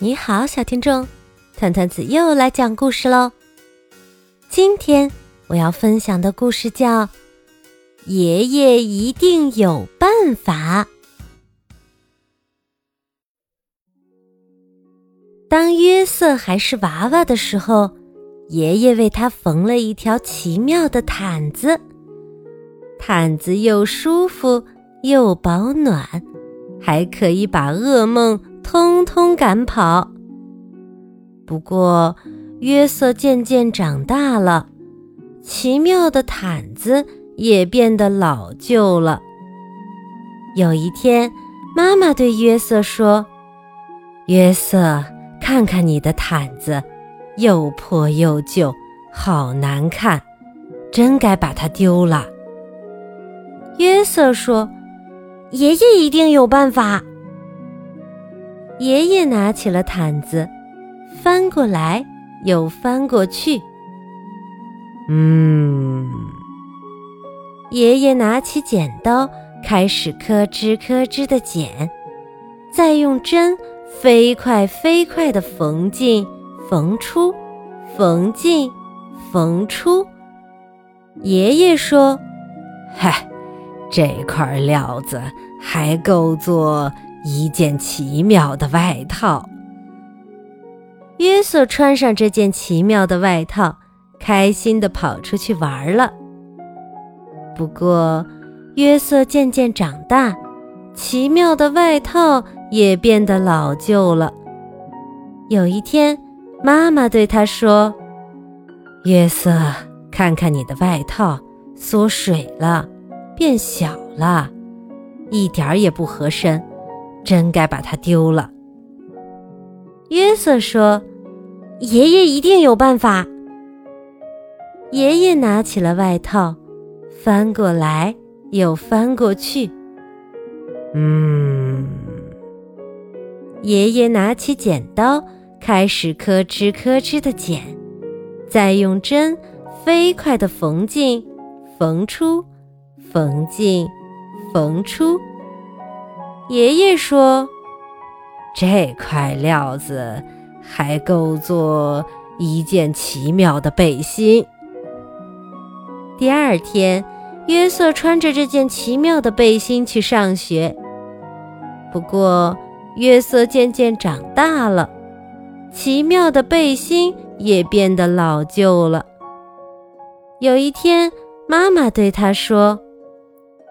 你好，小听众，团团子又来讲故事喽。今天我要分享的故事叫《爷爷一定有办法》。当约瑟还是娃娃的时候，爷爷为他缝了一条奇妙的毯子，毯子又舒服又保暖，还可以把噩梦。通通赶跑。不过，约瑟渐渐长大了，奇妙的毯子也变得老旧了。有一天，妈妈对约瑟说：“约瑟，看看你的毯子，又破又旧，好难看，真该把它丢了。”约瑟说：“爷爷一定有办法。”爷爷拿起了毯子，翻过来又翻过去。嗯，爷爷拿起剪刀，开始咯吱咯吱的剪，再用针飞快飞快的缝进、缝出、缝进、缝出。爷爷说：“嗨，这块料子还够做。”一件奇妙的外套。约瑟穿上这件奇妙的外套，开心地跑出去玩了。不过，约瑟渐渐长大，奇妙的外套也变得老旧了。有一天，妈妈对他说：“约瑟，看看你的外套，缩水了，变小了，一点儿也不合身。”真该把它丢了。约瑟说：“爷爷一定有办法。”爷爷拿起了外套，翻过来又翻过去。嗯，爷爷拿起剪刀，开始咯吱咯吱的剪，再用针飞快的缝进、缝出、缝进、缝出。爷爷说：“这块料子还够做一件奇妙的背心。”第二天，约瑟穿着这件奇妙的背心去上学。不过，约瑟渐渐长大了，奇妙的背心也变得老旧了。有一天，妈妈对他说：“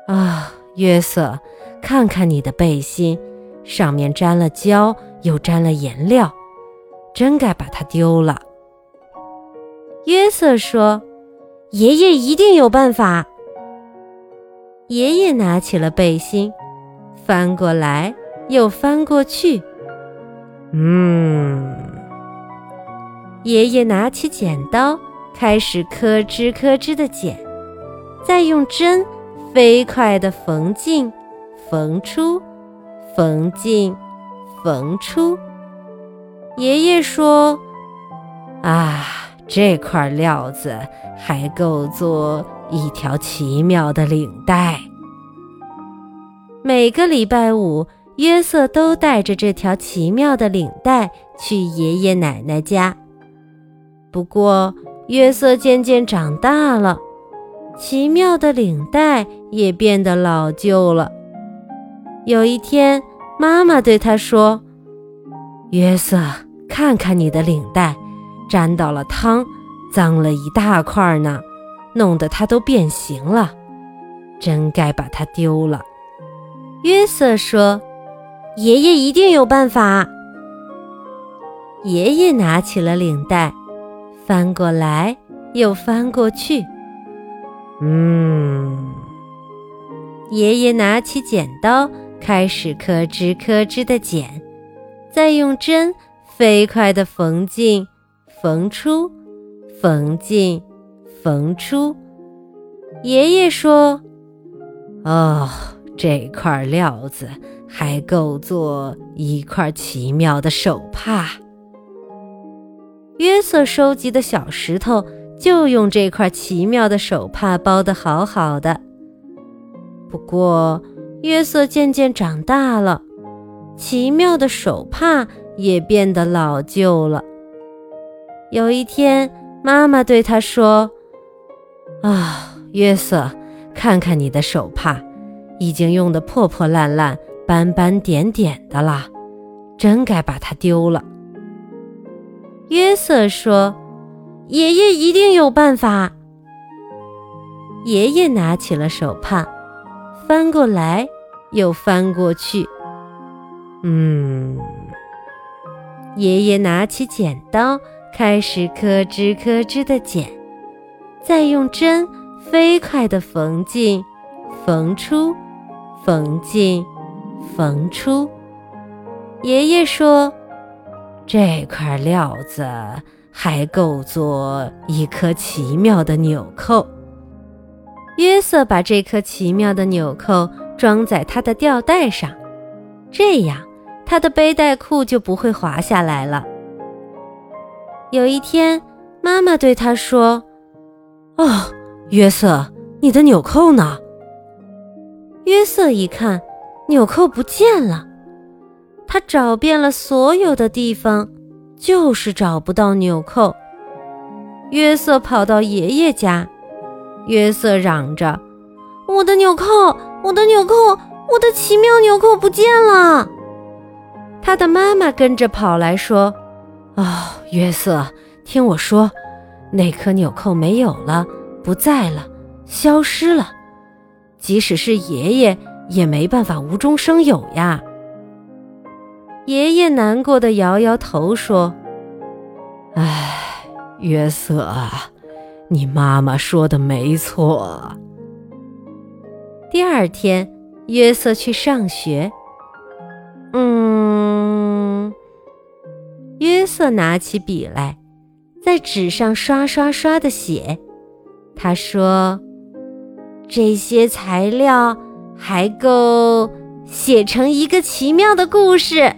啊，约瑟。”看看你的背心，上面沾了胶，又沾了颜料，真该把它丢了。约瑟说：“爷爷一定有办法。”爷爷拿起了背心，翻过来又翻过去。嗯，爷爷拿起剪刀，开始咯吱咯吱的剪，再用针飞快地缝进。缝出，缝进，缝出。爷爷说：“啊，这块料子还够做一条奇妙的领带。”每个礼拜五，约瑟都带着这条奇妙的领带去爷爷奶奶家。不过，约瑟渐渐长大了，奇妙的领带也变得老旧了。有一天，妈妈对他说：“约瑟，看看你的领带，沾到了汤，脏了一大块呢，弄得它都变形了，真该把它丢了。”约瑟说：“爷爷一定有办法。”爷爷拿起了领带，翻过来又翻过去。嗯，爷爷拿起剪刀。开始咯吱咯吱的剪，再用针飞快地缝进、缝出、缝进、缝出。爷爷说：“哦，这块料子还够做一块奇妙的手帕。”约瑟收集的小石头就用这块奇妙的手帕包得好好的。不过，约瑟渐渐长大了，奇妙的手帕也变得老旧了。有一天，妈妈对他说：“啊，约瑟，看看你的手帕，已经用得破破烂烂、斑斑点点的了，真该把它丢了。”约瑟说：“爷爷一定有办法。”爷爷拿起了手帕，翻过来又翻过去。嗯，爷爷拿起剪刀。开始咯吱咯吱的剪，再用针飞快地缝进、缝出、缝进、缝出。爷爷说：“这块料子还够做一颗奇妙的纽扣。”约瑟把这颗奇妙的纽扣装在他的吊带上，这样他的背带裤就不会滑下来了。有一天，妈妈对他说：“哦，约瑟，你的纽扣呢？”约瑟一看，纽扣不见了。他找遍了所有的地方，就是找不到纽扣。约瑟跑到爷爷家，约瑟嚷着：“我的纽扣，我的纽扣，我的奇妙纽扣不见了！”他的妈妈跟着跑来说。哦，约瑟，听我说，那颗纽扣没有了，不在了，消失了。即使是爷爷，也没办法无中生有呀。爷爷难过的摇摇头说：“哎，约瑟，你妈妈说的没错。”第二天，约瑟去上学。嗯，约瑟拿起笔来，在纸上刷刷刷的写。他说：“这些材料还够写成一个奇妙的故事。”